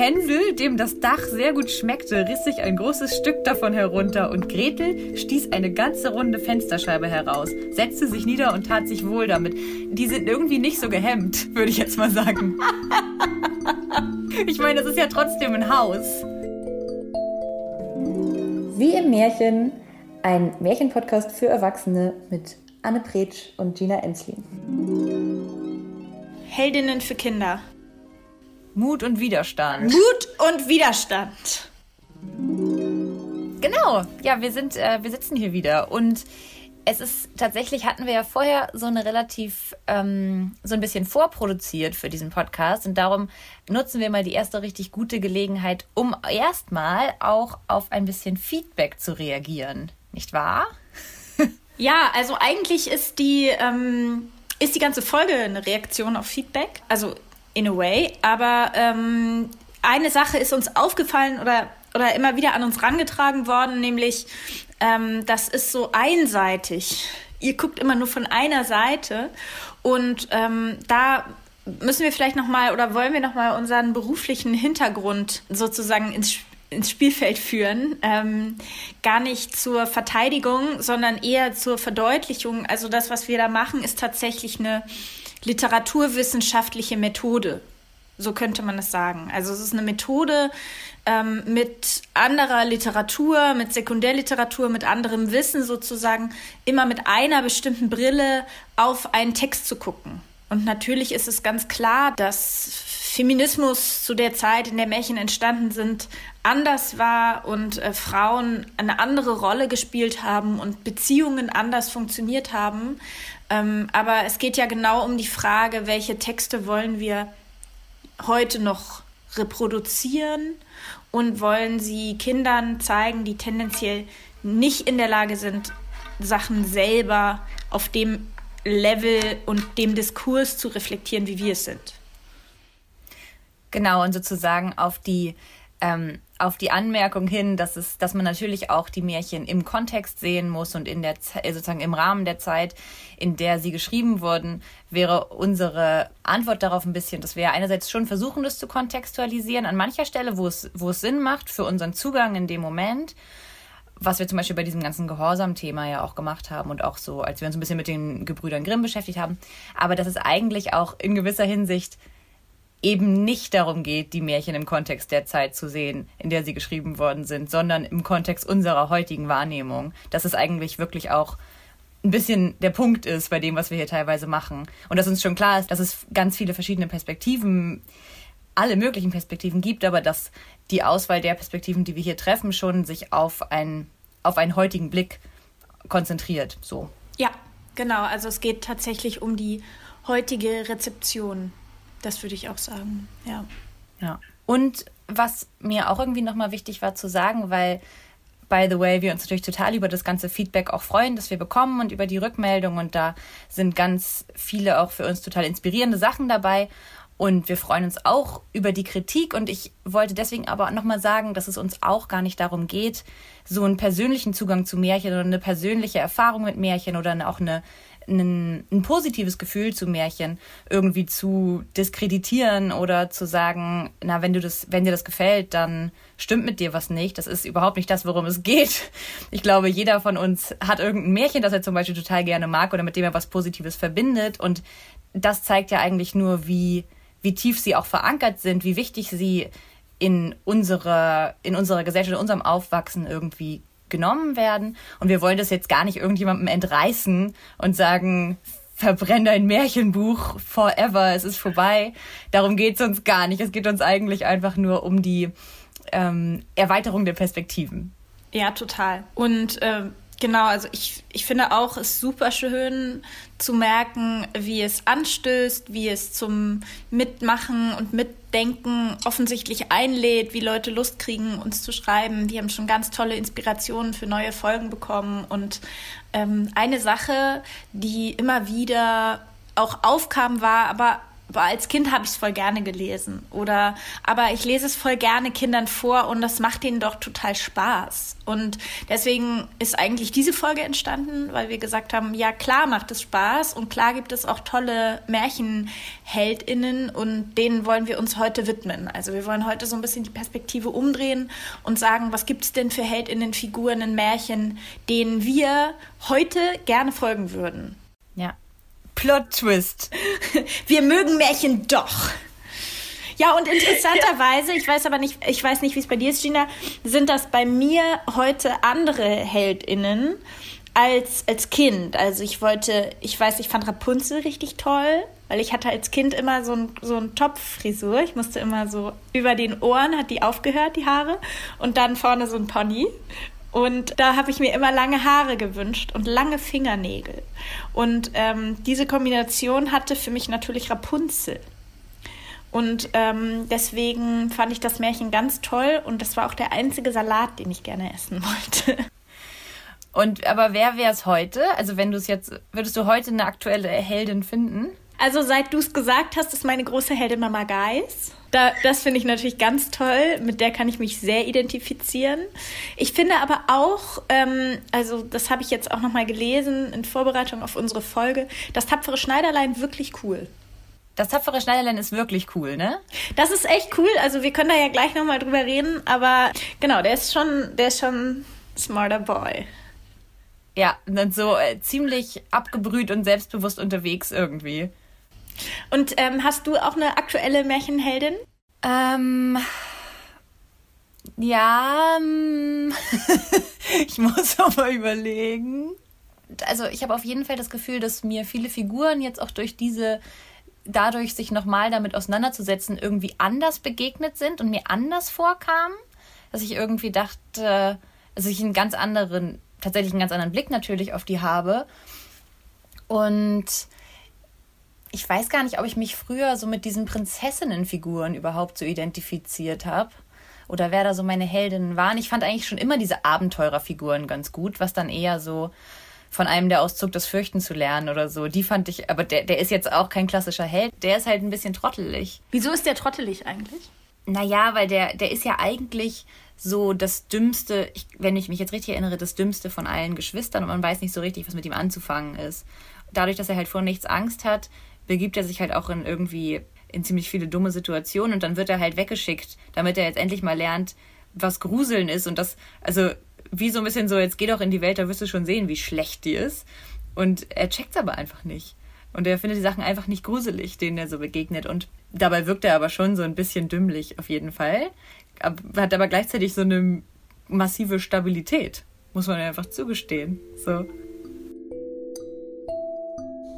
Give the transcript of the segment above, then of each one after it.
Hänsel, dem das Dach sehr gut schmeckte, riss sich ein großes Stück davon herunter und Gretel stieß eine ganze runde Fensterscheibe heraus, setzte sich nieder und tat sich wohl damit. Die sind irgendwie nicht so gehemmt, würde ich jetzt mal sagen. ich meine, das ist ja trotzdem ein Haus. Wie im Märchen, ein Märchenpodcast für Erwachsene mit Anne Pretsch und Gina Enslin. Heldinnen für Kinder. Mut und Widerstand. Mut und Widerstand. Genau, ja, wir sind, äh, wir sitzen hier wieder und es ist tatsächlich, hatten wir ja vorher so eine relativ, ähm, so ein bisschen vorproduziert für diesen Podcast und darum nutzen wir mal die erste richtig gute Gelegenheit, um erstmal auch auf ein bisschen Feedback zu reagieren. Nicht wahr? ja, also eigentlich ist die, ähm, ist die ganze Folge eine Reaktion auf Feedback. Also in a way. Aber ähm, eine Sache ist uns aufgefallen oder, oder immer wieder an uns rangetragen worden, nämlich ähm, das ist so einseitig. Ihr guckt immer nur von einer Seite und ähm, da müssen wir vielleicht noch mal oder wollen wir noch mal unseren beruflichen Hintergrund sozusagen ins ins Spielfeld führen, ähm, gar nicht zur Verteidigung, sondern eher zur Verdeutlichung. Also das, was wir da machen, ist tatsächlich eine literaturwissenschaftliche Methode. So könnte man es sagen. Also es ist eine Methode ähm, mit anderer Literatur, mit Sekundärliteratur, mit anderem Wissen sozusagen, immer mit einer bestimmten Brille auf einen Text zu gucken. Und natürlich ist es ganz klar, dass Feminismus zu der Zeit, in der Märchen entstanden sind, anders war und äh, Frauen eine andere Rolle gespielt haben und Beziehungen anders funktioniert haben. Ähm, aber es geht ja genau um die Frage, welche Texte wollen wir heute noch reproduzieren und wollen sie Kindern zeigen, die tendenziell nicht in der Lage sind, Sachen selber auf dem Level und dem Diskurs zu reflektieren, wie wir es sind. Genau, und sozusagen auf die ähm, auf die Anmerkung hin, dass es, dass man natürlich auch die Märchen im Kontext sehen muss und in der äh, sozusagen im Rahmen der Zeit, in der sie geschrieben wurden, wäre unsere Antwort darauf ein bisschen, dass wir einerseits schon versuchen, das zu kontextualisieren an mancher Stelle, wo es, wo es Sinn macht für unseren Zugang in dem Moment was wir zum Beispiel bei diesem ganzen Gehorsam-Thema ja auch gemacht haben und auch so, als wir uns ein bisschen mit den Gebrüdern Grimm beschäftigt haben. Aber dass es eigentlich auch in gewisser Hinsicht eben nicht darum geht, die Märchen im Kontext der Zeit zu sehen, in der sie geschrieben worden sind, sondern im Kontext unserer heutigen Wahrnehmung. Dass es eigentlich wirklich auch ein bisschen der Punkt ist bei dem, was wir hier teilweise machen. Und dass uns schon klar ist, dass es ganz viele verschiedene Perspektiven, alle möglichen Perspektiven gibt, aber dass die Auswahl der Perspektiven, die wir hier treffen, schon sich auf einen, auf einen heutigen Blick konzentriert. So. Ja, genau. Also es geht tatsächlich um die heutige Rezeption das würde ich auch sagen, ja. Ja. Und was mir auch irgendwie nochmal wichtig war zu sagen, weil, by the way, wir uns natürlich total über das ganze Feedback auch freuen, das wir bekommen und über die Rückmeldung. Und da sind ganz viele auch für uns total inspirierende Sachen dabei. Und wir freuen uns auch über die Kritik. Und ich wollte deswegen aber nochmal sagen, dass es uns auch gar nicht darum geht, so einen persönlichen Zugang zu Märchen oder eine persönliche Erfahrung mit Märchen oder auch eine ein, ein positives Gefühl zu Märchen irgendwie zu diskreditieren oder zu sagen, na, wenn du das, wenn dir das gefällt, dann stimmt mit dir was nicht. Das ist überhaupt nicht das, worum es geht. Ich glaube, jeder von uns hat irgendein Märchen, das er zum Beispiel total gerne mag oder mit dem er was Positives verbindet. Und das zeigt ja eigentlich nur, wie, wie tief sie auch verankert sind, wie wichtig sie in unserer, in unserer Gesellschaft, in unserem Aufwachsen irgendwie genommen werden. Und wir wollen das jetzt gar nicht irgendjemandem entreißen und sagen, verbrenn dein Märchenbuch forever, es ist vorbei. Darum geht es uns gar nicht. Es geht uns eigentlich einfach nur um die ähm, Erweiterung der Perspektiven. Ja, total. Und ähm, Genau, also ich, ich finde auch, es super schön zu merken, wie es anstößt, wie es zum Mitmachen und Mitdenken offensichtlich einlädt, wie Leute Lust kriegen, uns zu schreiben. Wir haben schon ganz tolle Inspirationen für neue Folgen bekommen. Und ähm, eine Sache, die immer wieder auch aufkam, war, aber boah, als Kind habe ich es voll gerne gelesen. Oder, aber ich lese es voll gerne Kindern vor und das macht ihnen doch total Spaß. Und deswegen ist eigentlich diese Folge entstanden, weil wir gesagt haben, ja klar macht es Spaß und klar gibt es auch tolle MärchenheldInnen und denen wollen wir uns heute widmen. Also wir wollen heute so ein bisschen die Perspektive umdrehen und sagen, was gibt es denn für HeldInnen-Figuren in Märchen, denen wir heute gerne folgen würden. Ja, Plot-Twist. Wir mögen Märchen doch. Ja, und interessanterweise, ich weiß aber nicht, ich weiß nicht, wie es bei dir ist, Gina, sind das bei mir heute andere HeldInnen als, als Kind. Also ich wollte, ich weiß, ich fand Rapunzel richtig toll, weil ich hatte als Kind immer so ein, so ein Topffrisur. Ich musste immer so über den Ohren, hat die aufgehört, die Haare, und dann vorne so ein Pony. Und da habe ich mir immer lange Haare gewünscht und lange Fingernägel. Und ähm, diese Kombination hatte für mich natürlich Rapunzel. Und ähm, deswegen fand ich das Märchen ganz toll und das war auch der einzige Salat, den ich gerne essen wollte. Und aber wer wäre es heute? Also wenn du es jetzt, würdest du heute eine aktuelle Heldin finden? Also seit du es gesagt hast, ist meine große Heldin Mama Geis. Da, das finde ich natürlich ganz toll. Mit der kann ich mich sehr identifizieren. Ich finde aber auch, ähm, also das habe ich jetzt auch nochmal gelesen in Vorbereitung auf unsere Folge, das tapfere Schneiderlein wirklich cool. Das tapfere Schneiderlein ist wirklich cool, ne? Das ist echt cool. Also wir können da ja gleich nochmal drüber reden, aber genau, der ist schon, der ist schon smarter Boy. Ja, und dann so äh, ziemlich abgebrüht und selbstbewusst unterwegs irgendwie. Und ähm, hast du auch eine aktuelle Märchenheldin? Ähm. Ja, ähm, ich muss aber überlegen. Also ich habe auf jeden Fall das Gefühl, dass mir viele Figuren jetzt auch durch diese, dadurch sich nochmal damit auseinanderzusetzen, irgendwie anders begegnet sind und mir anders vorkamen. Dass ich irgendwie dachte, also ich einen ganz anderen, tatsächlich einen ganz anderen Blick natürlich auf die habe. Und ich weiß gar nicht, ob ich mich früher so mit diesen Prinzessinnenfiguren überhaupt so identifiziert habe. Oder wer da so meine Heldinnen waren. Ich fand eigentlich schon immer diese Abenteurerfiguren ganz gut, was dann eher so von einem der Auszug das Fürchten zu lernen oder so. Die fand ich, aber der, der ist jetzt auch kein klassischer Held. Der ist halt ein bisschen trottelig. Wieso ist der trottelig eigentlich? Naja, weil der, der ist ja eigentlich so das Dümmste, ich, wenn ich mich jetzt richtig erinnere, das Dümmste von allen Geschwistern und man weiß nicht so richtig, was mit ihm anzufangen ist. Dadurch, dass er halt vor nichts Angst hat, begibt er sich halt auch in irgendwie in ziemlich viele dumme Situationen und dann wird er halt weggeschickt, damit er jetzt endlich mal lernt, was Gruseln ist und das, also wie so ein bisschen so, jetzt geh doch in die Welt, da wirst du schon sehen, wie schlecht die ist. Und er checkt es aber einfach nicht. Und er findet die Sachen einfach nicht gruselig, denen er so begegnet. Und dabei wirkt er aber schon so ein bisschen dümmlich, auf jeden Fall. Hat aber gleichzeitig so eine massive Stabilität. Muss man einfach zugestehen. So.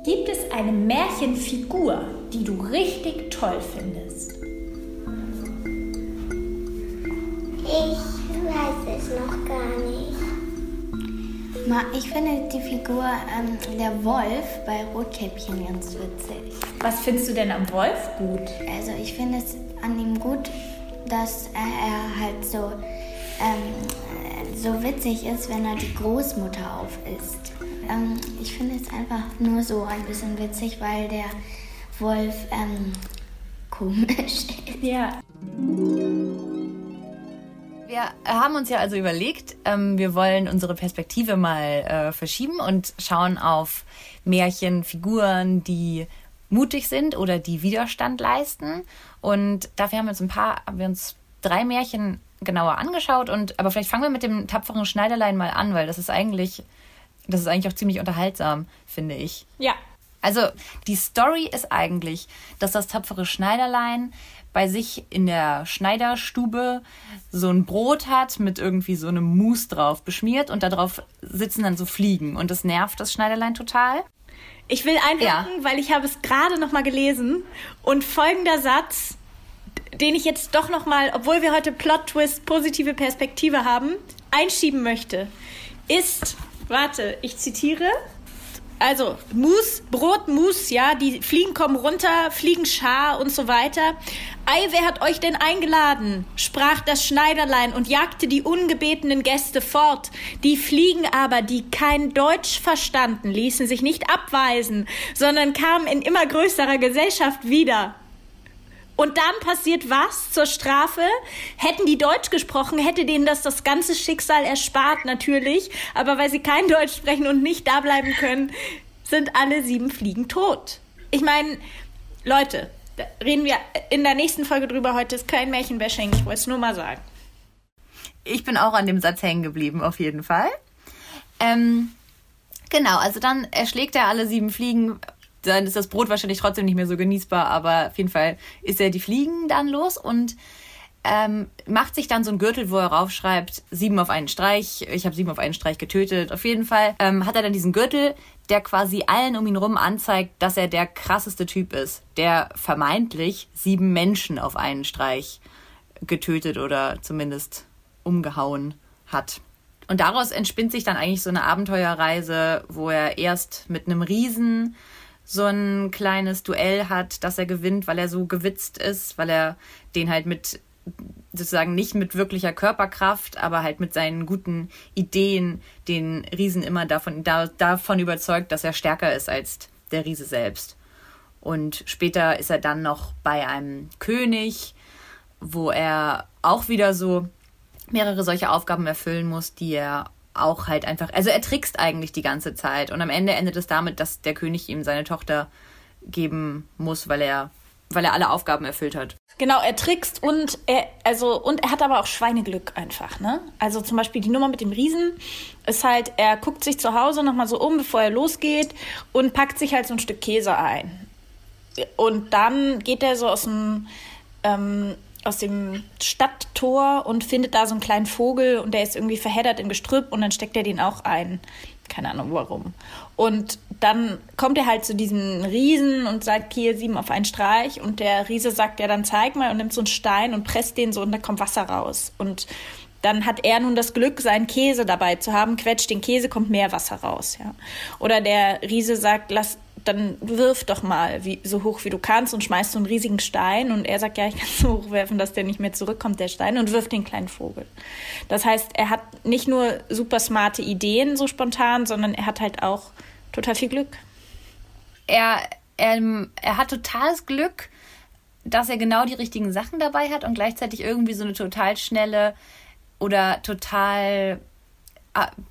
Gibt es eine Märchenfigur, die du richtig toll findest? Ich weiß es noch gar nicht. Ich finde die Figur ähm, der Wolf bei Rotkäppchen ganz witzig. Was findest du denn am Wolf gut? Also ich finde es an ihm gut, dass er halt so, ähm, so witzig ist, wenn er die Großmutter aufisst. Ähm, ich finde es einfach nur so ein bisschen witzig, weil der Wolf ähm, komisch ist. Ja. Wir haben uns ja also überlegt, ähm, wir wollen unsere Perspektive mal äh, verschieben und schauen auf Märchenfiguren, die mutig sind oder die Widerstand leisten. Und dafür haben wir uns ein paar, haben wir uns drei Märchen genauer angeschaut und aber vielleicht fangen wir mit dem tapferen Schneiderlein mal an, weil das ist eigentlich das ist eigentlich auch ziemlich unterhaltsam, finde ich. Ja. Also die Story ist eigentlich, dass das tapfere Schneiderlein bei sich in der Schneiderstube so ein Brot hat mit irgendwie so einem Mousse drauf beschmiert und darauf sitzen dann so Fliegen und das nervt das Schneiderlein total. Ich will einhaken, ja. weil ich habe es gerade noch mal gelesen und folgender Satz, den ich jetzt doch noch mal, obwohl wir heute Plot Twist positive Perspektive haben, einschieben möchte, ist Warte, ich zitiere. Also Mus, Brot, Mus, ja, die Fliegen kommen runter, Fliegen schar und so weiter. Ei, wer hat euch denn eingeladen? sprach das Schneiderlein und jagte die ungebetenen Gäste fort. Die Fliegen aber, die kein Deutsch verstanden, ließen sich nicht abweisen, sondern kamen in immer größerer Gesellschaft wieder. Und dann passiert was zur Strafe? Hätten die Deutsch gesprochen, hätte denen das das ganze Schicksal erspart, natürlich. Aber weil sie kein Deutsch sprechen und nicht da bleiben können, sind alle sieben Fliegen tot. Ich meine, Leute, reden wir in der nächsten Folge drüber. Heute ist kein Märchenbashing. Ich wollte es nur mal sagen. Ich bin auch an dem Satz hängen geblieben, auf jeden Fall. Ähm, genau, also dann erschlägt er alle sieben Fliegen, dann ist das Brot wahrscheinlich trotzdem nicht mehr so genießbar, aber auf jeden Fall ist er die Fliegen dann los und ähm, macht sich dann so ein Gürtel, wo er raufschreibt, sieben auf einen Streich, ich habe sieben auf einen Streich getötet. Auf jeden Fall ähm, hat er dann diesen Gürtel, der quasi allen um ihn rum anzeigt, dass er der krasseste Typ ist, der vermeintlich sieben Menschen auf einen Streich getötet oder zumindest umgehauen hat. Und daraus entspinnt sich dann eigentlich so eine Abenteuerreise, wo er erst mit einem Riesen so ein kleines Duell hat, das er gewinnt, weil er so gewitzt ist, weil er den halt mit sozusagen nicht mit wirklicher Körperkraft, aber halt mit seinen guten Ideen den Riesen immer davon, da, davon überzeugt, dass er stärker ist als der Riese selbst. Und später ist er dann noch bei einem König, wo er auch wieder so mehrere solche Aufgaben erfüllen muss, die er auch halt einfach, also er trickst eigentlich die ganze Zeit und am Ende endet es damit, dass der König ihm seine Tochter geben muss, weil er weil er alle Aufgaben erfüllt hat. Genau, er trickst und er, also, und er hat aber auch Schweineglück einfach, ne? Also zum Beispiel die Nummer mit dem Riesen ist halt, er guckt sich zu Hause nochmal so um, bevor er losgeht und packt sich halt so ein Stück Käse ein. Und dann geht er so aus dem, ähm, aus dem Stadttor und findet da so einen kleinen Vogel und der ist irgendwie verheddert im Gestrüpp und dann steckt er den auch ein. Keine Ahnung warum. Und dann kommt er halt zu diesem Riesen und sagt, hier sieben auf einen Streich. Und der Riese sagt, ja, dann zeig mal und nimmt so einen Stein und presst den so und da kommt Wasser raus. Und dann hat er nun das Glück, seinen Käse dabei zu haben, quetscht den Käse, kommt mehr Wasser raus, ja. Oder der Riese sagt, lass, dann wirf doch mal wie, so hoch wie du kannst und schmeißt so einen riesigen Stein und er sagt, ja, ich kann so hoch werfen, dass der nicht mehr zurückkommt, der Stein, und wirft den kleinen Vogel. Das heißt, er hat nicht nur super smarte Ideen so spontan, sondern er hat halt auch total viel Glück. Er, er, er hat totales Glück, dass er genau die richtigen Sachen dabei hat und gleichzeitig irgendwie so eine total schnelle oder total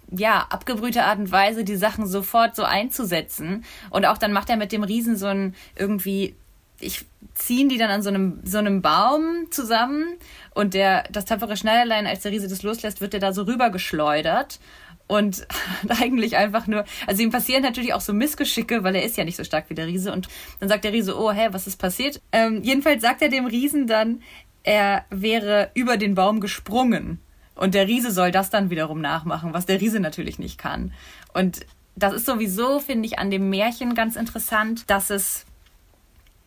ja, abgebrühte Art und Weise, die Sachen sofort so einzusetzen. Und auch dann macht er mit dem Riesen so ein irgendwie, ich ziehen die dann an so einem, so einem Baum zusammen und der, das tapfere Schneiderlein, als der Riese das loslässt, wird der da so rübergeschleudert und eigentlich einfach nur, also ihm passieren natürlich auch so Missgeschicke, weil er ist ja nicht so stark wie der Riese und dann sagt der Riese, oh, hä, was ist passiert? Ähm, jedenfalls sagt er dem Riesen dann, er wäre über den Baum gesprungen und der Riese soll das dann wiederum nachmachen, was der Riese natürlich nicht kann. Und das ist sowieso, finde ich, an dem Märchen ganz interessant, dass es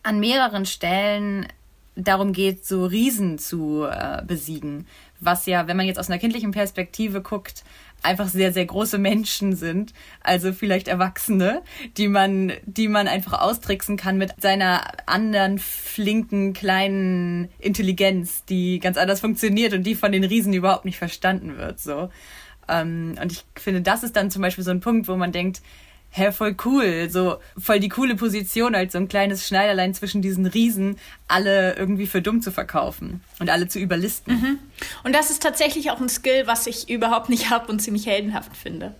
an mehreren Stellen darum geht, so Riesen zu äh, besiegen. Was ja, wenn man jetzt aus einer kindlichen Perspektive guckt, einfach sehr, sehr große Menschen sind, also vielleicht Erwachsene, die man, die man einfach austricksen kann mit seiner anderen flinken, kleinen Intelligenz, die ganz anders funktioniert und die von den Riesen überhaupt nicht verstanden wird, so. Ähm, und ich finde, das ist dann zum Beispiel so ein Punkt, wo man denkt, hä, voll cool, so voll die coole Position als so ein kleines Schneiderlein zwischen diesen Riesen, alle irgendwie für dumm zu verkaufen und alle zu überlisten. Mhm. Und das ist tatsächlich auch ein Skill, was ich überhaupt nicht habe und ziemlich heldenhaft finde.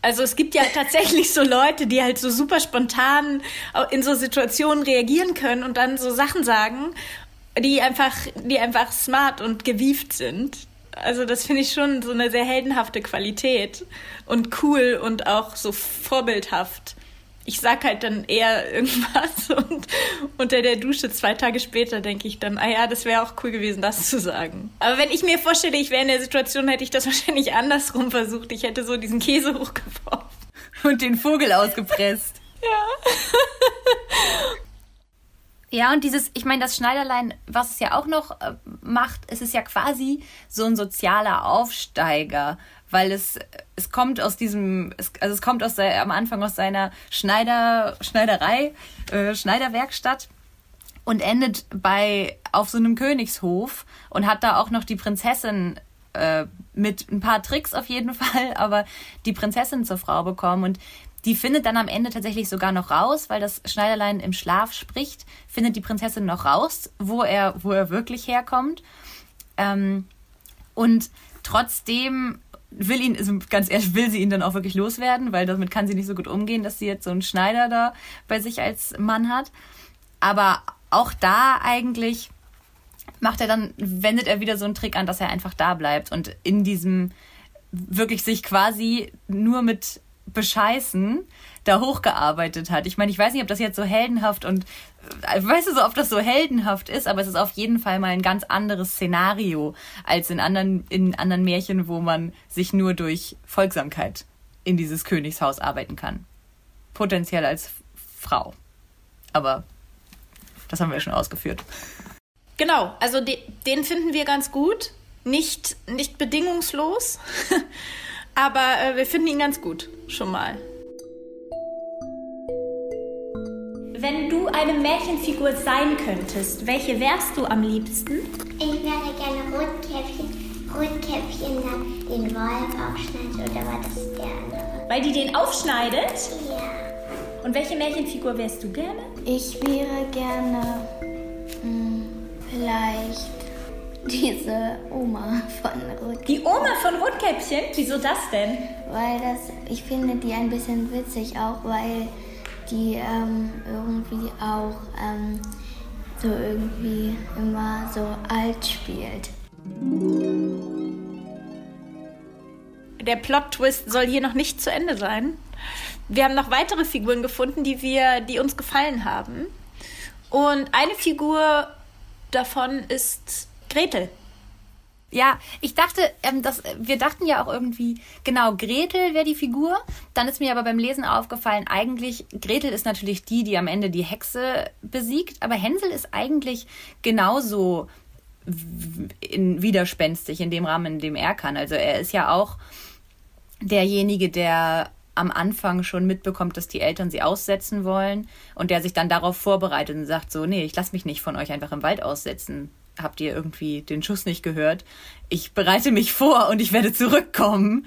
Also es gibt ja tatsächlich so Leute, die halt so super spontan in so Situationen reagieren können und dann so Sachen sagen, die einfach, die einfach smart und gewieft sind. Also das finde ich schon so eine sehr heldenhafte Qualität und cool und auch so vorbildhaft. Ich sag halt dann eher irgendwas und unter der Dusche zwei Tage später denke ich dann, ah ja, das wäre auch cool gewesen, das zu sagen. Aber wenn ich mir vorstelle, ich wäre in der Situation, hätte ich das wahrscheinlich andersrum versucht. Ich hätte so diesen Käse hochgeworfen. Und den Vogel ausgepresst. ja. Ja, und dieses, ich meine, das Schneiderlein, was es ja auch noch äh, macht, es ist ja quasi so ein sozialer Aufsteiger, weil es, es kommt aus diesem, es, also es kommt aus der, am Anfang aus seiner Schneider, Schneiderei, äh, Schneiderwerkstatt und endet bei auf so einem Königshof und hat da auch noch die Prinzessin äh, mit ein paar Tricks auf jeden Fall, aber die Prinzessin zur Frau bekommen und die findet dann am Ende tatsächlich sogar noch raus, weil das Schneiderlein im Schlaf spricht, findet die Prinzessin noch raus, wo er, wo er wirklich herkommt. Ähm, und trotzdem will ihn, also ganz ehrlich, will sie ihn dann auch wirklich loswerden, weil damit kann sie nicht so gut umgehen, dass sie jetzt so einen Schneider da bei sich als Mann hat. Aber auch da eigentlich macht er dann, wendet er wieder so einen Trick an, dass er einfach da bleibt und in diesem wirklich sich quasi nur mit Bescheißen da hochgearbeitet hat. Ich meine, ich weiß nicht, ob das jetzt so heldenhaft und äh, weißt du so, ob das so heldenhaft ist, aber es ist auf jeden Fall mal ein ganz anderes Szenario als in anderen, in anderen Märchen, wo man sich nur durch Folgsamkeit in dieses Königshaus arbeiten kann. Potenziell als Frau. Aber das haben wir schon ausgeführt. Genau, also de den finden wir ganz gut. Nicht, nicht bedingungslos, aber äh, wir finden ihn ganz gut, schon mal. Wenn du eine Märchenfigur sein könntest, welche wärst du am liebsten? Ich wäre gerne Rotkäppchen. Rotkäppchen dann den Wolf aufschneidet oder war das der andere? Weil die den aufschneidet? Ja. Und welche Märchenfigur wärst du gerne? Ich wäre gerne mh, vielleicht diese Oma von Rot. Die Oma von Rotkäppchen? Wieso das denn? Weil das, ich finde die ein bisschen witzig auch, weil die ähm, irgendwie auch ähm, so irgendwie immer so alt spielt. Der Plot-Twist soll hier noch nicht zu Ende sein. Wir haben noch weitere Figuren gefunden, die wir, die uns gefallen haben. Und eine Figur davon ist Gretel. Ja, ich dachte, ähm, dass, wir dachten ja auch irgendwie, genau, Gretel wäre die Figur. Dann ist mir aber beim Lesen aufgefallen, eigentlich, Gretel ist natürlich die, die am Ende die Hexe besiegt, aber Hänsel ist eigentlich genauso in, widerspenstig in dem Rahmen, in dem er kann. Also er ist ja auch derjenige, der am Anfang schon mitbekommt, dass die Eltern sie aussetzen wollen und der sich dann darauf vorbereitet und sagt so, nee, ich lasse mich nicht von euch einfach im Wald aussetzen. Habt ihr irgendwie den Schuss nicht gehört? Ich bereite mich vor und ich werde zurückkommen.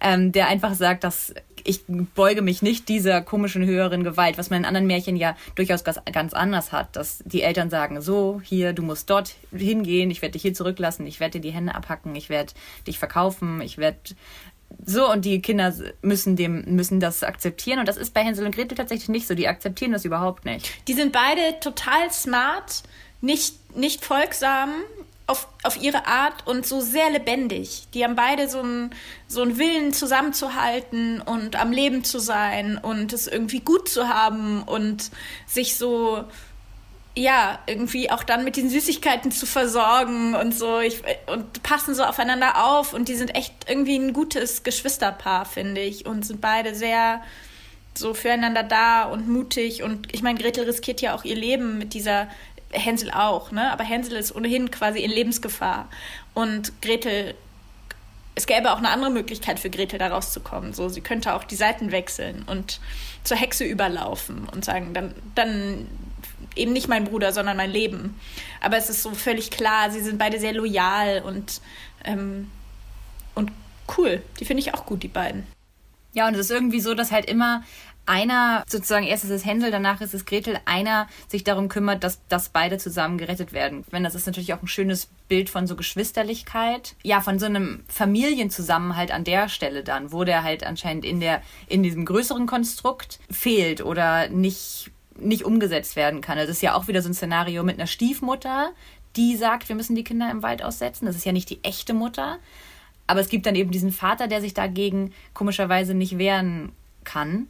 Ähm, der einfach sagt, dass ich beuge mich nicht dieser komischen höheren Gewalt, was man in anderen Märchen ja durchaus ganz, anders hat, dass die Eltern sagen, so, hier, du musst dort hingehen, ich werde dich hier zurücklassen, ich werde dir die Hände abhacken, ich werde dich verkaufen, ich werde so und die Kinder müssen dem müssen das akzeptieren und das ist bei Hänsel und Gretel tatsächlich nicht so. Die akzeptieren das überhaupt nicht. Die sind beide total smart, nicht nicht folgsam auf, auf ihre Art und so sehr lebendig. Die haben beide so einen so Willen zusammenzuhalten und am Leben zu sein und es irgendwie gut zu haben und sich so ja, irgendwie auch dann mit den Süßigkeiten zu versorgen und so ich, und passen so aufeinander auf und die sind echt irgendwie ein gutes Geschwisterpaar, finde ich, und sind beide sehr so füreinander da und mutig und ich meine, Gretel riskiert ja auch ihr Leben mit dieser Hänsel auch, ne? Aber Hänsel ist ohnehin quasi in Lebensgefahr und Gretel es gäbe auch eine andere Möglichkeit für Gretel da rauszukommen. So, sie könnte auch die Seiten wechseln und zur Hexe überlaufen und sagen, dann, dann eben nicht mein Bruder, sondern mein Leben. Aber es ist so völlig klar, sie sind beide sehr loyal und, ähm, und cool. Die finde ich auch gut, die beiden. Ja, und es ist irgendwie so, dass halt immer einer, sozusagen erst ist es Hänsel, danach ist es Gretel, einer sich darum kümmert, dass, dass beide zusammen gerettet werden. Wenn das ist natürlich auch ein schönes Bild von so Geschwisterlichkeit. Ja, von so einem Familienzusammenhalt an der Stelle dann, wo der halt anscheinend in der, in diesem größeren Konstrukt fehlt oder nicht nicht umgesetzt werden kann. Das ist ja auch wieder so ein Szenario mit einer Stiefmutter, die sagt, wir müssen die Kinder im Wald aussetzen. Das ist ja nicht die echte Mutter. Aber es gibt dann eben diesen Vater, der sich dagegen komischerweise nicht wehren kann.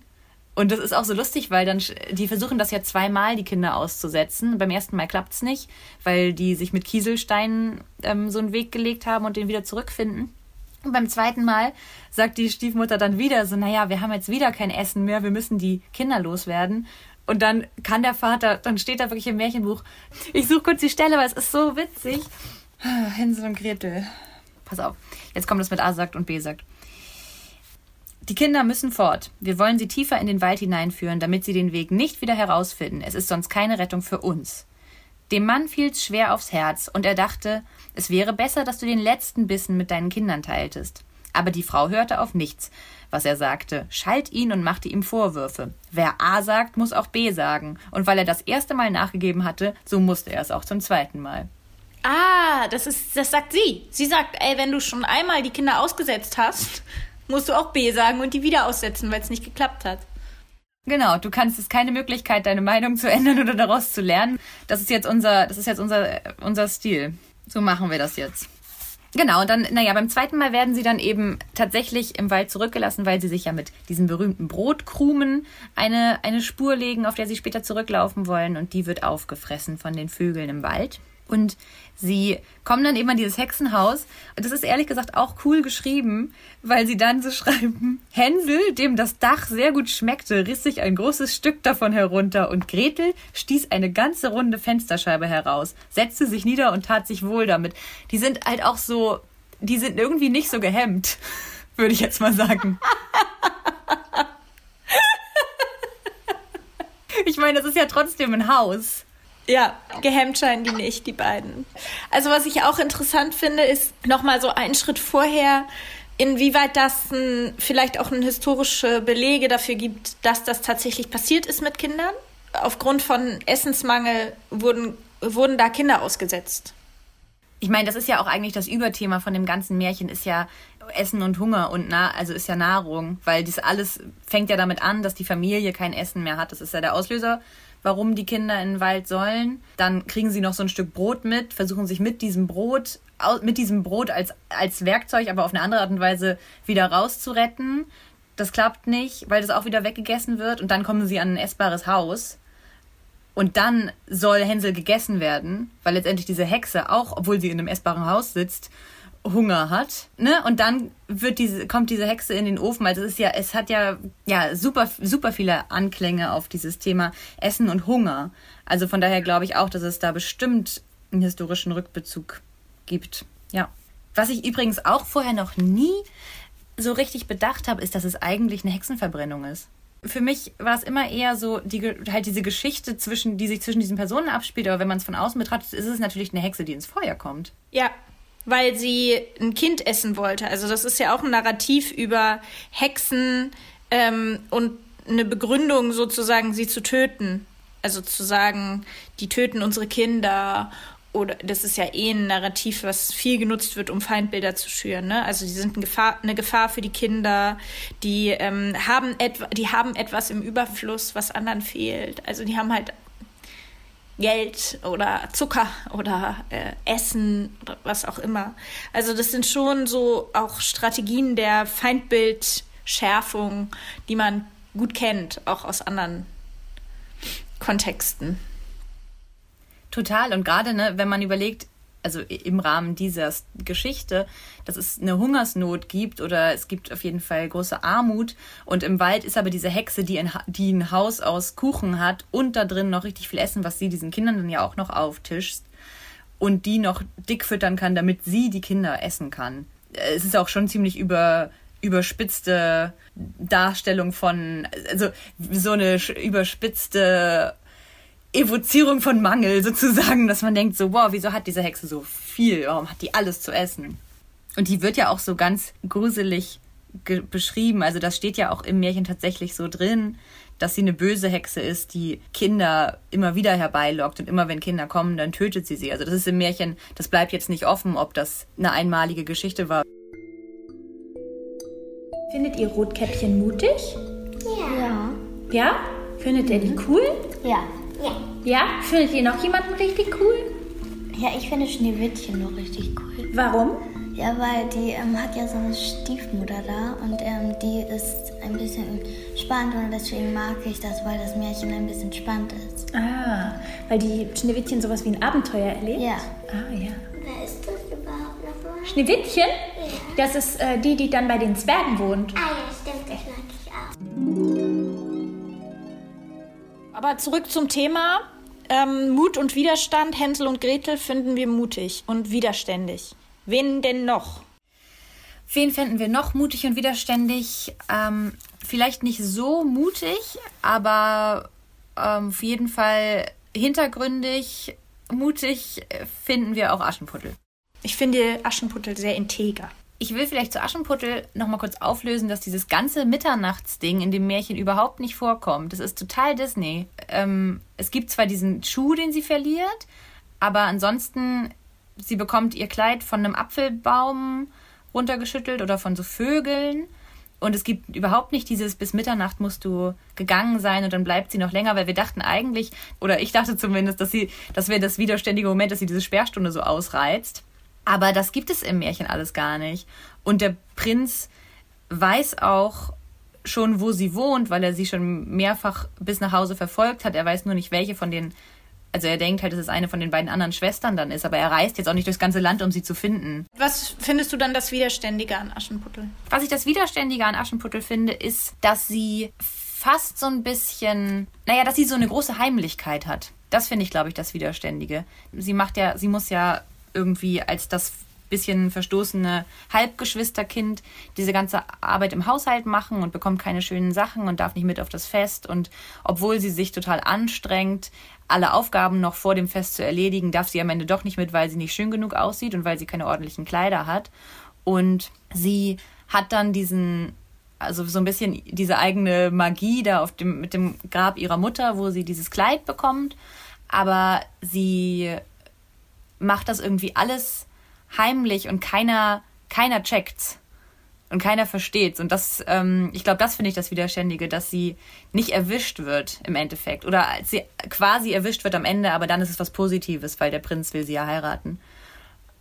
Und das ist auch so lustig, weil dann, die versuchen das ja zweimal, die Kinder auszusetzen. Beim ersten Mal klappt es nicht, weil die sich mit Kieselsteinen ähm, so einen Weg gelegt haben und den wieder zurückfinden. Und beim zweiten Mal sagt die Stiefmutter dann wieder so, naja, wir haben jetzt wieder kein Essen mehr, wir müssen die Kinder loswerden. Und dann kann der Vater, dann steht da wirklich im Märchenbuch, ich suche kurz die Stelle, weil es ist so witzig. Hänsel und Gretel. Pass auf. Jetzt kommt das mit A sagt und B sagt. Die Kinder müssen fort. Wir wollen sie tiefer in den Wald hineinführen, damit sie den Weg nicht wieder herausfinden. Es ist sonst keine Rettung für uns. Dem Mann fiel's schwer aufs Herz, und er dachte, es wäre besser, dass du den letzten Bissen mit deinen Kindern teiltest. Aber die Frau hörte auf nichts, was er sagte, schalt ihn und machte ihm Vorwürfe. Wer A sagt, muss auch B sagen. Und weil er das erste Mal nachgegeben hatte, so musste er es auch zum zweiten Mal. Ah, das ist, das sagt sie. Sie sagt, ey, wenn du schon einmal die Kinder ausgesetzt hast, musst du auch B sagen und die wieder aussetzen, weil es nicht geklappt hat. Genau, du kannst es keine Möglichkeit, deine Meinung zu ändern oder daraus zu lernen. Das ist jetzt unser, das ist jetzt unser, unser Stil. So machen wir das jetzt. Genau, und dann, naja, beim zweiten Mal werden sie dann eben tatsächlich im Wald zurückgelassen, weil sie sich ja mit diesen berühmten Brotkrumen eine, eine Spur legen, auf der sie später zurücklaufen wollen. Und die wird aufgefressen von den Vögeln im Wald. Und sie kommen dann eben an dieses Hexenhaus. Und das ist ehrlich gesagt auch cool geschrieben, weil sie dann so schreiben, Hänsel, dem das Dach sehr gut schmeckte, riss sich ein großes Stück davon herunter und Gretel stieß eine ganze runde Fensterscheibe heraus, setzte sich nieder und tat sich wohl damit. Die sind halt auch so, die sind irgendwie nicht so gehemmt, würde ich jetzt mal sagen. ich meine, das ist ja trotzdem ein Haus. Ja, gehemmt scheinen die nicht, die beiden. Also was ich auch interessant finde, ist nochmal so einen Schritt vorher, inwieweit das ein, vielleicht auch eine historische Belege dafür gibt, dass das tatsächlich passiert ist mit Kindern. Aufgrund von Essensmangel wurden, wurden da Kinder ausgesetzt. Ich meine, das ist ja auch eigentlich das Überthema von dem ganzen Märchen, ist ja Essen und Hunger und na, also ist ja Nahrung, weil das alles fängt ja damit an, dass die Familie kein Essen mehr hat. Das ist ja der Auslöser warum die Kinder in den Wald sollen. Dann kriegen sie noch so ein Stück Brot mit, versuchen sich mit diesem Brot, mit diesem Brot als, als Werkzeug, aber auf eine andere Art und Weise wieder rauszuretten. Das klappt nicht, weil das auch wieder weggegessen wird. Und dann kommen sie an ein essbares Haus. Und dann soll Hänsel gegessen werden, weil letztendlich diese Hexe auch, obwohl sie in einem essbaren Haus sitzt, Hunger hat, ne? Und dann wird diese, kommt diese Hexe in den Ofen. Also es ist ja, es hat ja, ja, super, super viele Anklänge auf dieses Thema Essen und Hunger. Also von daher glaube ich auch, dass es da bestimmt einen historischen Rückbezug gibt. Ja. Was ich übrigens auch vorher noch nie so richtig bedacht habe, ist, dass es eigentlich eine Hexenverbrennung ist. Für mich war es immer eher so, die, halt diese Geschichte zwischen, die sich zwischen diesen Personen abspielt, aber wenn man es von außen betrachtet, ist es natürlich eine Hexe, die ins Feuer kommt. Ja, weil sie ein Kind essen wollte. Also das ist ja auch ein Narrativ über Hexen ähm, und eine Begründung sozusagen, sie zu töten. Also zu sagen, die töten unsere Kinder oder das ist ja eh ein Narrativ, was viel genutzt wird, um Feindbilder zu schüren. Ne? Also die sind eine Gefahr, eine Gefahr für die Kinder, die ähm, haben die haben etwas im Überfluss, was anderen fehlt. Also die haben halt Geld oder Zucker oder äh, Essen oder was auch immer. Also das sind schon so auch Strategien der Feindbildschärfung, die man gut kennt, auch aus anderen Kontexten. Total. Und gerade, ne, wenn man überlegt, also im Rahmen dieser Geschichte, dass es eine Hungersnot gibt oder es gibt auf jeden Fall große Armut und im Wald ist aber diese Hexe, die ein, die ein Haus aus Kuchen hat und da drin noch richtig viel Essen, was sie diesen Kindern dann ja auch noch auftischt und die noch dick füttern kann, damit sie die Kinder essen kann. Es ist auch schon ziemlich über überspitzte Darstellung von, also so eine überspitzte Evozierung von Mangel sozusagen, dass man denkt so, wow, wieso hat diese Hexe so viel? Warum hat die alles zu essen? Und die wird ja auch so ganz gruselig beschrieben. Also das steht ja auch im Märchen tatsächlich so drin, dass sie eine böse Hexe ist, die Kinder immer wieder herbeilockt und immer wenn Kinder kommen, dann tötet sie sie. Also das ist im Märchen, das bleibt jetzt nicht offen, ob das eine einmalige Geschichte war. Findet ihr Rotkäppchen mutig? Ja. Ja? Findet ihr die cool? Ja. Ja. Ja? Findet ihr noch jemanden richtig cool? Ja, ich finde Schneewittchen noch richtig cool. Warum? Ja, weil die ähm, hat ja so eine Stiefmutter da und ähm, die ist ein bisschen spannend und deswegen mag ich das, weil das Märchen ein bisschen spannend ist. Ah, weil die Schneewittchen sowas wie ein Abenteuer erlebt? Ja. Ah, ja. Wer ist das überhaupt nochmal? Schneewittchen? Das ist äh, die, die dann bei den Zwergen wohnt. Ah ja, Aber zurück zum Thema. ähm, Mut und Widerstand. Hänsel und Gretel finden wir mutig und widerständig. Wen denn noch? Wen fänden wir noch mutig und widerständig? Ähm, vielleicht nicht so mutig, aber ähm, auf jeden Fall hintergründig, mutig finden wir auch Aschenputtel. Ich finde Aschenputtel sehr integer. Ich will vielleicht zu Aschenputtel nochmal kurz auflösen, dass dieses ganze Mitternachtsding in dem Märchen überhaupt nicht vorkommt. Das ist total Disney. Ähm, es gibt zwar diesen Schuh, den sie verliert, aber ansonsten, sie bekommt ihr Kleid von einem Apfelbaum runtergeschüttelt oder von so Vögeln. Und es gibt überhaupt nicht dieses bis Mitternacht musst du gegangen sein und dann bleibt sie noch länger, weil wir dachten eigentlich, oder ich dachte zumindest, dass sie, das wäre das widerständige Moment, dass sie diese Sperrstunde so ausreizt. Aber das gibt es im Märchen alles gar nicht. Und der Prinz weiß auch schon, wo sie wohnt, weil er sie schon mehrfach bis nach Hause verfolgt hat. Er weiß nur nicht, welche von den also er denkt halt, dass es eine von den beiden anderen Schwestern dann ist, aber er reist jetzt auch nicht durchs ganze Land, um sie zu finden. Was findest du dann das Widerständige an Aschenputtel? Was ich das Widerständige an Aschenputtel finde, ist, dass sie fast so ein bisschen, naja, dass sie so eine große Heimlichkeit hat. Das finde ich, glaube ich, das Widerständige. Sie macht ja, sie muss ja irgendwie als das bisschen verstoßene Halbgeschwisterkind diese ganze Arbeit im Haushalt machen und bekommt keine schönen Sachen und darf nicht mit auf das Fest. Und obwohl sie sich total anstrengt, alle Aufgaben noch vor dem Fest zu erledigen, darf sie am Ende doch nicht mit, weil sie nicht schön genug aussieht und weil sie keine ordentlichen Kleider hat. Und sie hat dann diesen, also so ein bisschen diese eigene Magie da auf dem, mit dem Grab ihrer Mutter, wo sie dieses Kleid bekommt. Aber sie macht das irgendwie alles heimlich und keiner, keiner checkt's und keiner versteht's. Und das, ähm, ich glaube, das finde ich das Widerständige, dass sie nicht erwischt wird im Endeffekt. Oder sie quasi erwischt wird am Ende, aber dann ist es was Positives, weil der Prinz will sie ja heiraten.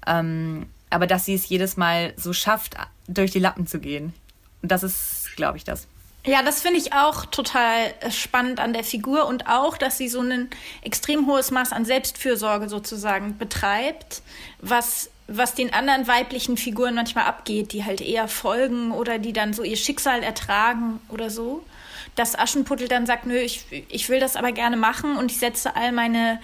Ähm, aber dass sie es jedes Mal so schafft, durch die Lappen zu gehen. Und das ist, glaube ich, das. Ja, das finde ich auch total äh, spannend an der Figur und auch, dass sie so ein extrem hohes Maß an Selbstfürsorge sozusagen betreibt, was was den anderen weiblichen Figuren manchmal abgeht, die halt eher folgen oder die dann so ihr Schicksal ertragen oder so. Dass Aschenputtel dann sagt, nö, ich, ich will das aber gerne machen und ich setze all meine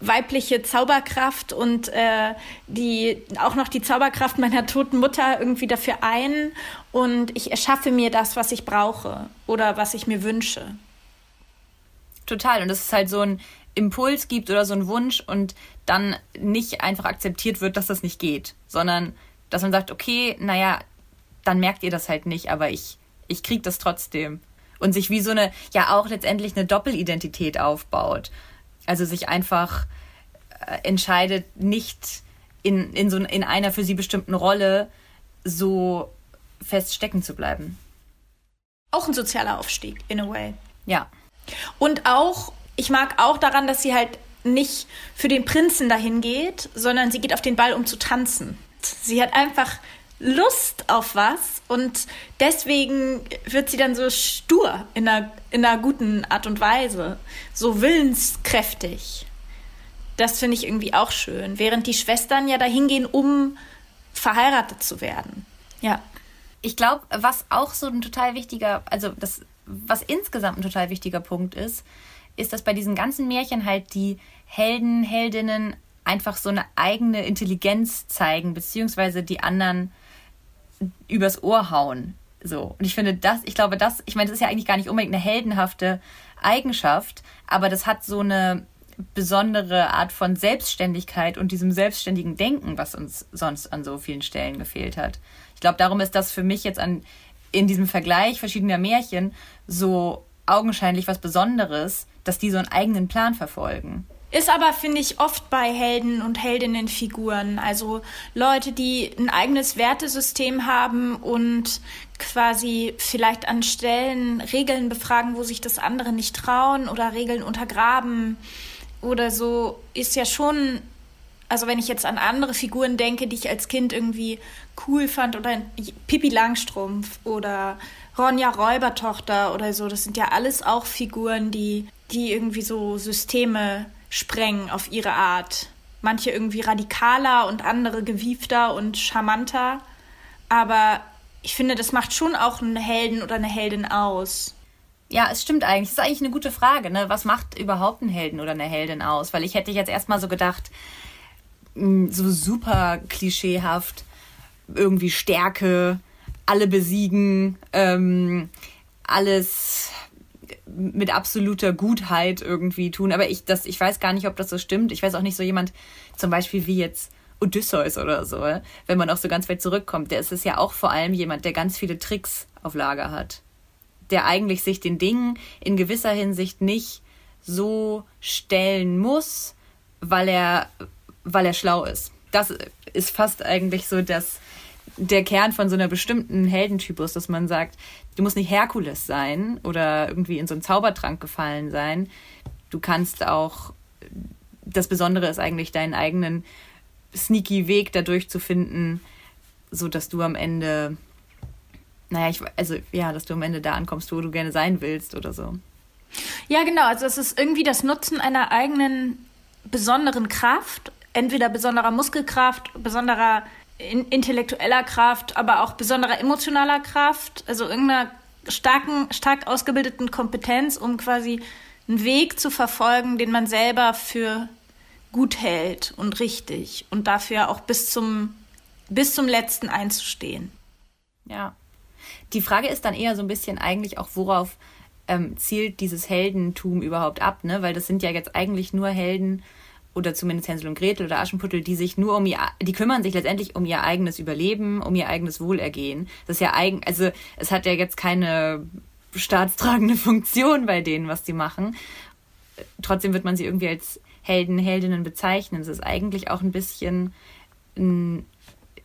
weibliche Zauberkraft und äh, die auch noch die Zauberkraft meiner toten Mutter irgendwie dafür ein und ich erschaffe mir das, was ich brauche oder was ich mir wünsche. Total. Und das ist halt so ein Impuls gibt oder so ein Wunsch und dann nicht einfach akzeptiert wird, dass das nicht geht, sondern dass man sagt, okay, naja, dann merkt ihr das halt nicht, aber ich, ich krieg das trotzdem. Und sich wie so eine, ja auch letztendlich eine Doppelidentität aufbaut. Also sich einfach äh, entscheidet, nicht in, in, so, in einer für sie bestimmten Rolle so fest stecken zu bleiben. Auch ein sozialer Aufstieg, in a way. Ja. Und auch, ich mag auch daran, dass sie halt nicht für den Prinzen dahin geht, sondern sie geht auf den Ball, um zu tanzen. Sie hat einfach Lust auf was und deswegen wird sie dann so stur in einer, in einer guten Art und Weise, so willenskräftig. Das finde ich irgendwie auch schön, während die Schwestern ja dahin gehen, um verheiratet zu werden. Ja. Ich glaube, was auch so ein total wichtiger, also das, was insgesamt ein total wichtiger Punkt ist, ist, dass bei diesen ganzen Märchen halt die Helden, Heldinnen einfach so eine eigene Intelligenz zeigen, beziehungsweise die anderen übers Ohr hauen. So. Und ich finde das, ich glaube, das, ich meine, das ist ja eigentlich gar nicht unbedingt eine heldenhafte Eigenschaft, aber das hat so eine besondere Art von Selbstständigkeit und diesem selbstständigen Denken, was uns sonst an so vielen Stellen gefehlt hat. Ich glaube, darum ist das für mich jetzt an, in diesem Vergleich verschiedener Märchen so augenscheinlich was Besonderes, dass die so einen eigenen Plan verfolgen. Ist aber, finde ich, oft bei Helden und Heldinnenfiguren. Also Leute, die ein eigenes Wertesystem haben und quasi vielleicht an Stellen Regeln befragen, wo sich das andere nicht trauen oder Regeln untergraben oder so, ist ja schon, also wenn ich jetzt an andere Figuren denke, die ich als Kind irgendwie cool fand oder Pippi Langstrumpf oder Ronja Räubertochter oder so, das sind ja alles auch Figuren, die, die irgendwie so Systeme sprengen auf ihre Art. Manche irgendwie radikaler und andere gewiefter und charmanter. Aber ich finde, das macht schon auch einen Helden oder eine Heldin aus. ja, es stimmt eigentlich. Das ist eigentlich eine gute Frage. Ne? Was macht überhaupt einen Helden oder eine Heldin aus? Weil ich hätte jetzt erstmal so gedacht, mm, so super klischeehaft, irgendwie Stärke, alle besiegen, ähm, alles mit absoluter Gutheit irgendwie tun. Aber ich, das, ich weiß gar nicht, ob das so stimmt. Ich weiß auch nicht, so jemand zum Beispiel wie jetzt Odysseus oder so, wenn man auch so ganz weit zurückkommt, der ist es ja auch vor allem jemand, der ganz viele Tricks auf Lager hat. Der eigentlich sich den Dingen in gewisser Hinsicht nicht so stellen muss, weil er, weil er schlau ist. Das ist fast eigentlich so das, der Kern von so einer bestimmten Heldentypus, dass man sagt, du musst nicht Herkules sein oder irgendwie in so einen Zaubertrank gefallen sein. Du kannst auch, das Besondere ist eigentlich deinen eigenen sneaky Weg dadurch zu finden, so dass du am Ende, naja, ich, also ja, dass du am Ende da ankommst, wo du gerne sein willst oder so. Ja, genau. Also es ist irgendwie das Nutzen einer eigenen besonderen Kraft, entweder besonderer Muskelkraft, besonderer in, intellektueller Kraft, aber auch besonderer emotionaler Kraft, also irgendeiner starken, stark ausgebildeten Kompetenz, um quasi einen Weg zu verfolgen, den man selber für gut hält und richtig und dafür auch bis zum, bis zum letzten einzustehen. Ja. Die Frage ist dann eher so ein bisschen eigentlich auch, worauf ähm, zielt dieses Heldentum überhaupt ab, ne? Weil das sind ja jetzt eigentlich nur Helden oder zumindest Hänsel und Gretel oder Aschenputtel, die sich nur um ihr, die kümmern sich letztendlich um ihr eigenes Überleben, um ihr eigenes Wohlergehen. Das ist ja eigen, also es hat ja jetzt keine staatstragende Funktion bei denen, was die machen. Trotzdem wird man sie irgendwie als Helden, Heldinnen bezeichnen. Es ist eigentlich auch ein bisschen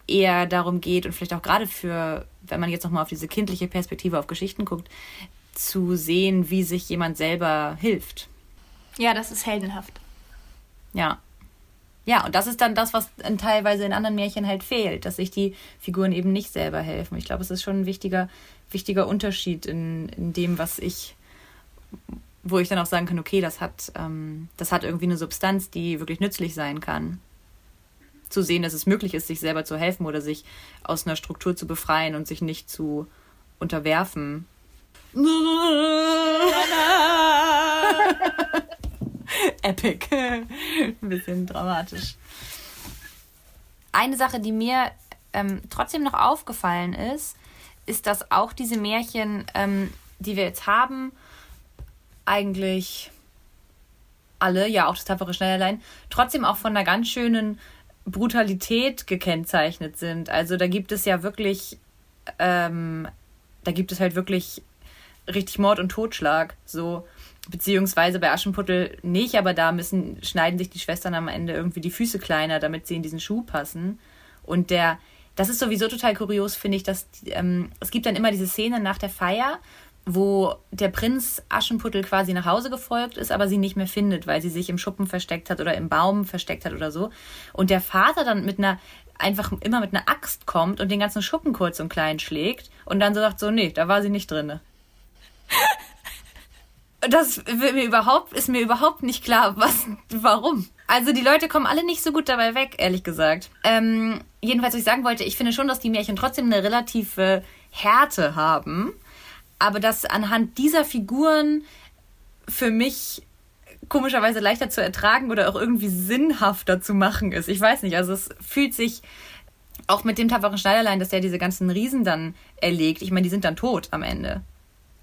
eher darum geht und vielleicht auch gerade für, wenn man jetzt nochmal auf diese kindliche Perspektive auf Geschichten guckt, zu sehen, wie sich jemand selber hilft. Ja, das ist heldenhaft. Ja. Ja, und das ist dann das, was teilweise in anderen Märchen halt fehlt, dass sich die Figuren eben nicht selber helfen. Ich glaube, es ist schon ein wichtiger, wichtiger Unterschied in, in dem, was ich wo ich dann auch sagen kann, okay, das hat, ähm, das hat irgendwie eine Substanz, die wirklich nützlich sein kann. Zu sehen, dass es möglich ist, sich selber zu helfen oder sich aus einer Struktur zu befreien und sich nicht zu unterwerfen. Epic. Ein bisschen dramatisch. Eine Sache, die mir ähm, trotzdem noch aufgefallen ist, ist, dass auch diese Märchen, ähm, die wir jetzt haben, eigentlich alle, ja auch das tapfere Schneiderlein, trotzdem auch von einer ganz schönen Brutalität gekennzeichnet sind. Also da gibt es ja wirklich, ähm, da gibt es halt wirklich richtig Mord und Totschlag, so beziehungsweise bei Aschenputtel nicht, aber da müssen schneiden sich die Schwestern am Ende irgendwie die Füße kleiner, damit sie in diesen Schuh passen. Und der, das ist sowieso total kurios, finde ich, dass ähm, es gibt dann immer diese Szene nach der Feier, wo der Prinz Aschenputtel quasi nach Hause gefolgt ist, aber sie nicht mehr findet, weil sie sich im Schuppen versteckt hat oder im Baum versteckt hat oder so. Und der Vater dann mit einer, einfach immer mit einer Axt kommt und den ganzen Schuppen kurz und klein schlägt und dann so sagt so, nee, da war sie nicht drinne. Das mir überhaupt, ist mir überhaupt nicht klar, was, warum. Also die Leute kommen alle nicht so gut dabei weg, ehrlich gesagt. Ähm, jedenfalls, was ich sagen wollte, ich finde schon, dass die Märchen trotzdem eine relative Härte haben aber dass anhand dieser Figuren für mich komischerweise leichter zu ertragen oder auch irgendwie sinnhafter zu machen ist. Ich weiß nicht, also es fühlt sich auch mit dem tapferen Schneiderlein, dass der diese ganzen Riesen dann erlegt. Ich meine, die sind dann tot am Ende.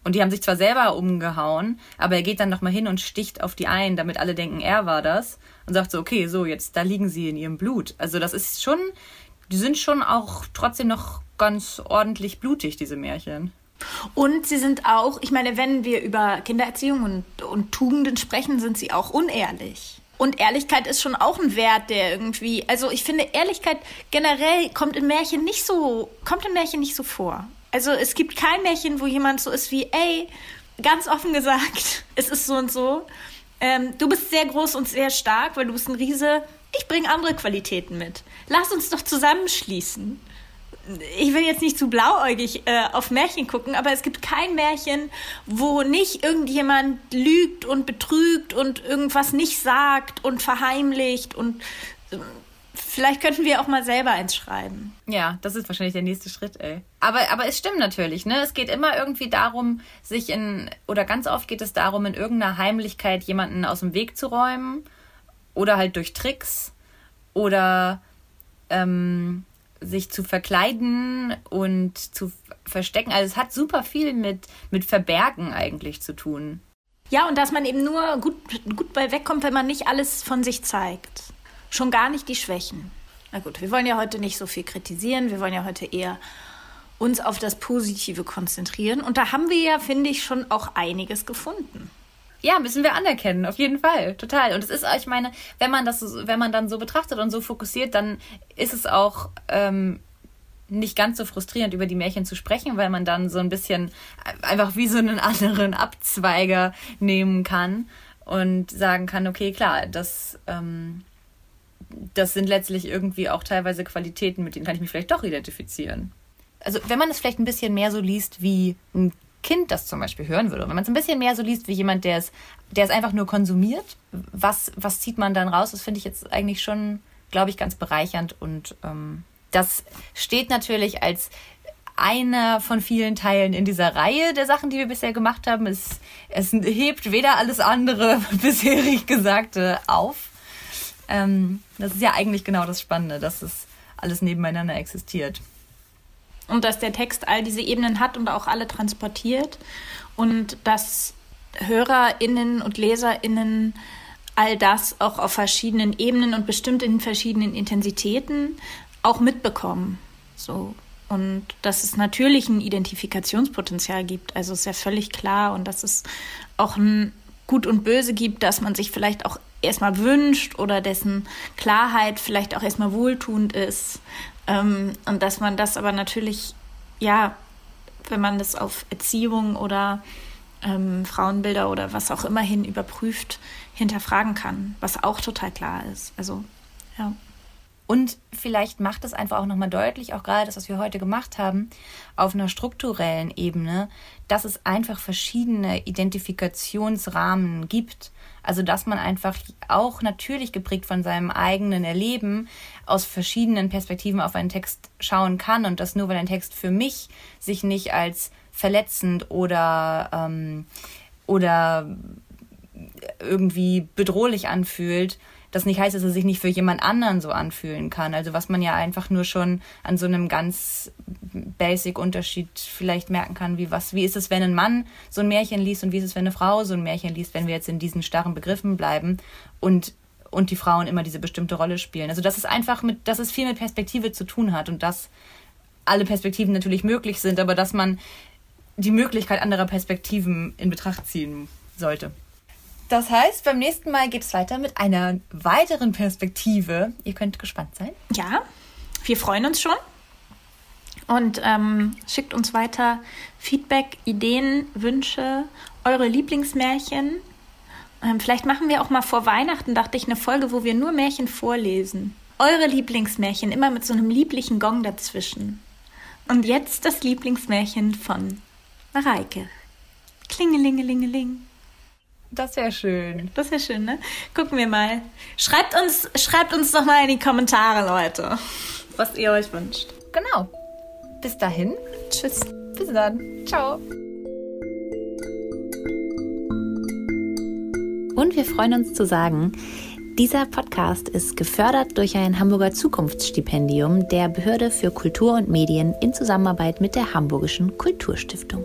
Und die haben sich zwar selber umgehauen, aber er geht dann nochmal hin und sticht auf die ein, damit alle denken, er war das. Und sagt so, okay, so, jetzt, da liegen sie in ihrem Blut. Also das ist schon, die sind schon auch trotzdem noch ganz ordentlich blutig, diese Märchen. Und sie sind auch, ich meine, wenn wir über Kindererziehung und, und Tugenden sprechen, sind sie auch unehrlich. Und Ehrlichkeit ist schon auch ein Wert, der irgendwie, also ich finde, Ehrlichkeit generell kommt in Märchen nicht so, kommt in Märchen nicht so vor. Also es gibt kein Märchen, wo jemand so ist wie, ey, ganz offen gesagt, es ist so und so. Ähm, du bist sehr groß und sehr stark, weil du bist ein Riese. Ich bringe andere Qualitäten mit. Lass uns doch zusammenschließen ich will jetzt nicht zu blauäugig äh, auf Märchen gucken, aber es gibt kein Märchen, wo nicht irgendjemand lügt und betrügt und irgendwas nicht sagt und verheimlicht und Vielleicht könnten wir auch mal selber eins schreiben. Ja, das ist wahrscheinlich der nächste Schritt, ey. Aber, aber es stimmt natürlich, ne? Es geht immer irgendwie darum, sich in, oder ganz oft geht es darum, in irgendeiner Heimlichkeit jemanden aus dem Weg zu räumen. Oder halt durch Tricks. Oder ähm, sich zu verkleiden und zu verstecken. Also es hat super viel mit, mit Verbergen eigentlich zu tun. Ja, und dass man eben nur gut, gut bei wegkommt, wenn man nicht alles von sich zeigt. Schon gar nicht die Schwächen. Na gut, wir wollen ja heute nicht so viel kritisieren, wir wollen ja heute eher uns auf das Positive konzentrieren. Und da haben wir ja, finde ich, schon auch einiges gefunden. Ja, müssen wir anerkennen, auf jeden Fall, total. Und es ist, ich meine, wenn man das, wenn man dann so betrachtet und so fokussiert, dann ist es auch ähm, nicht ganz so frustrierend, über die Märchen zu sprechen, weil man dann so ein bisschen einfach wie so einen anderen Abzweiger nehmen kann und sagen kann, okay, klar, das, ähm, das sind letztlich irgendwie auch teilweise Qualitäten, mit denen kann ich mich vielleicht doch identifizieren. Also wenn man es vielleicht ein bisschen mehr so liest, wie ein Kind das zum Beispiel hören würde, wenn man es ein bisschen mehr so liest wie jemand, der es, der es einfach nur konsumiert, was, was zieht man dann raus? Das finde ich jetzt eigentlich schon, glaube ich, ganz bereichernd und ähm, das steht natürlich als einer von vielen Teilen in dieser Reihe der Sachen, die wir bisher gemacht haben. Es, es hebt weder alles andere bisherig Gesagte auf. Ähm, das ist ja eigentlich genau das Spannende, dass es alles nebeneinander existiert. Und dass der Text all diese Ebenen hat und auch alle transportiert. Und dass HörerInnen und LeserInnen all das auch auf verschiedenen Ebenen und bestimmt in verschiedenen Intensitäten auch mitbekommen. So. Und dass es natürlich ein Identifikationspotenzial gibt. Also ist ja völlig klar. Und dass es auch ein Gut und Böse gibt, dass man sich vielleicht auch erstmal wünscht oder dessen Klarheit vielleicht auch erstmal wohltuend ist. Ähm, und dass man das aber natürlich, ja, wenn man das auf Erziehung oder ähm, Frauenbilder oder was auch immer hin überprüft, hinterfragen kann, was auch total klar ist. Also, ja. Und vielleicht macht es einfach auch nochmal deutlich, auch gerade das, was wir heute gemacht haben, auf einer strukturellen Ebene, dass es einfach verschiedene Identifikationsrahmen gibt. Also dass man einfach auch natürlich geprägt von seinem eigenen Erleben aus verschiedenen Perspektiven auf einen Text schauen kann und dass nur weil ein Text für mich sich nicht als verletzend oder ähm, oder irgendwie bedrohlich anfühlt, das nicht heißt, dass er sich nicht für jemand anderen so anfühlen kann. Also was man ja einfach nur schon an so einem ganz basic Unterschied vielleicht merken kann, wie was, wie ist es, wenn ein Mann so ein Märchen liest und wie ist es, wenn eine Frau so ein Märchen liest, wenn wir jetzt in diesen starren Begriffen bleiben und und die Frauen immer diese bestimmte Rolle spielen. Also dass es einfach mit, dass es viel mit Perspektive zu tun hat und dass alle Perspektiven natürlich möglich sind, aber dass man die Möglichkeit anderer Perspektiven in Betracht ziehen sollte. Das heißt, beim nächsten Mal geht es weiter mit einer weiteren Perspektive. Ihr könnt gespannt sein. Ja, wir freuen uns schon. Und ähm, schickt uns weiter Feedback, Ideen, Wünsche, eure Lieblingsmärchen. Ähm, vielleicht machen wir auch mal vor Weihnachten, dachte ich, eine Folge, wo wir nur Märchen vorlesen. Eure Lieblingsmärchen, immer mit so einem lieblichen Gong dazwischen. Und jetzt das Lieblingsmärchen von Mareike. Klingelingelingeling. Das wäre schön. Das wäre schön, ne? Gucken wir mal. Schreibt uns, schreibt uns doch mal in die Kommentare, Leute, was ihr euch wünscht. Genau. Bis dahin. Tschüss. Bis dann. Ciao. Und wir freuen uns zu sagen, dieser Podcast ist gefördert durch ein Hamburger Zukunftsstipendium der Behörde für Kultur und Medien in Zusammenarbeit mit der Hamburgischen Kulturstiftung.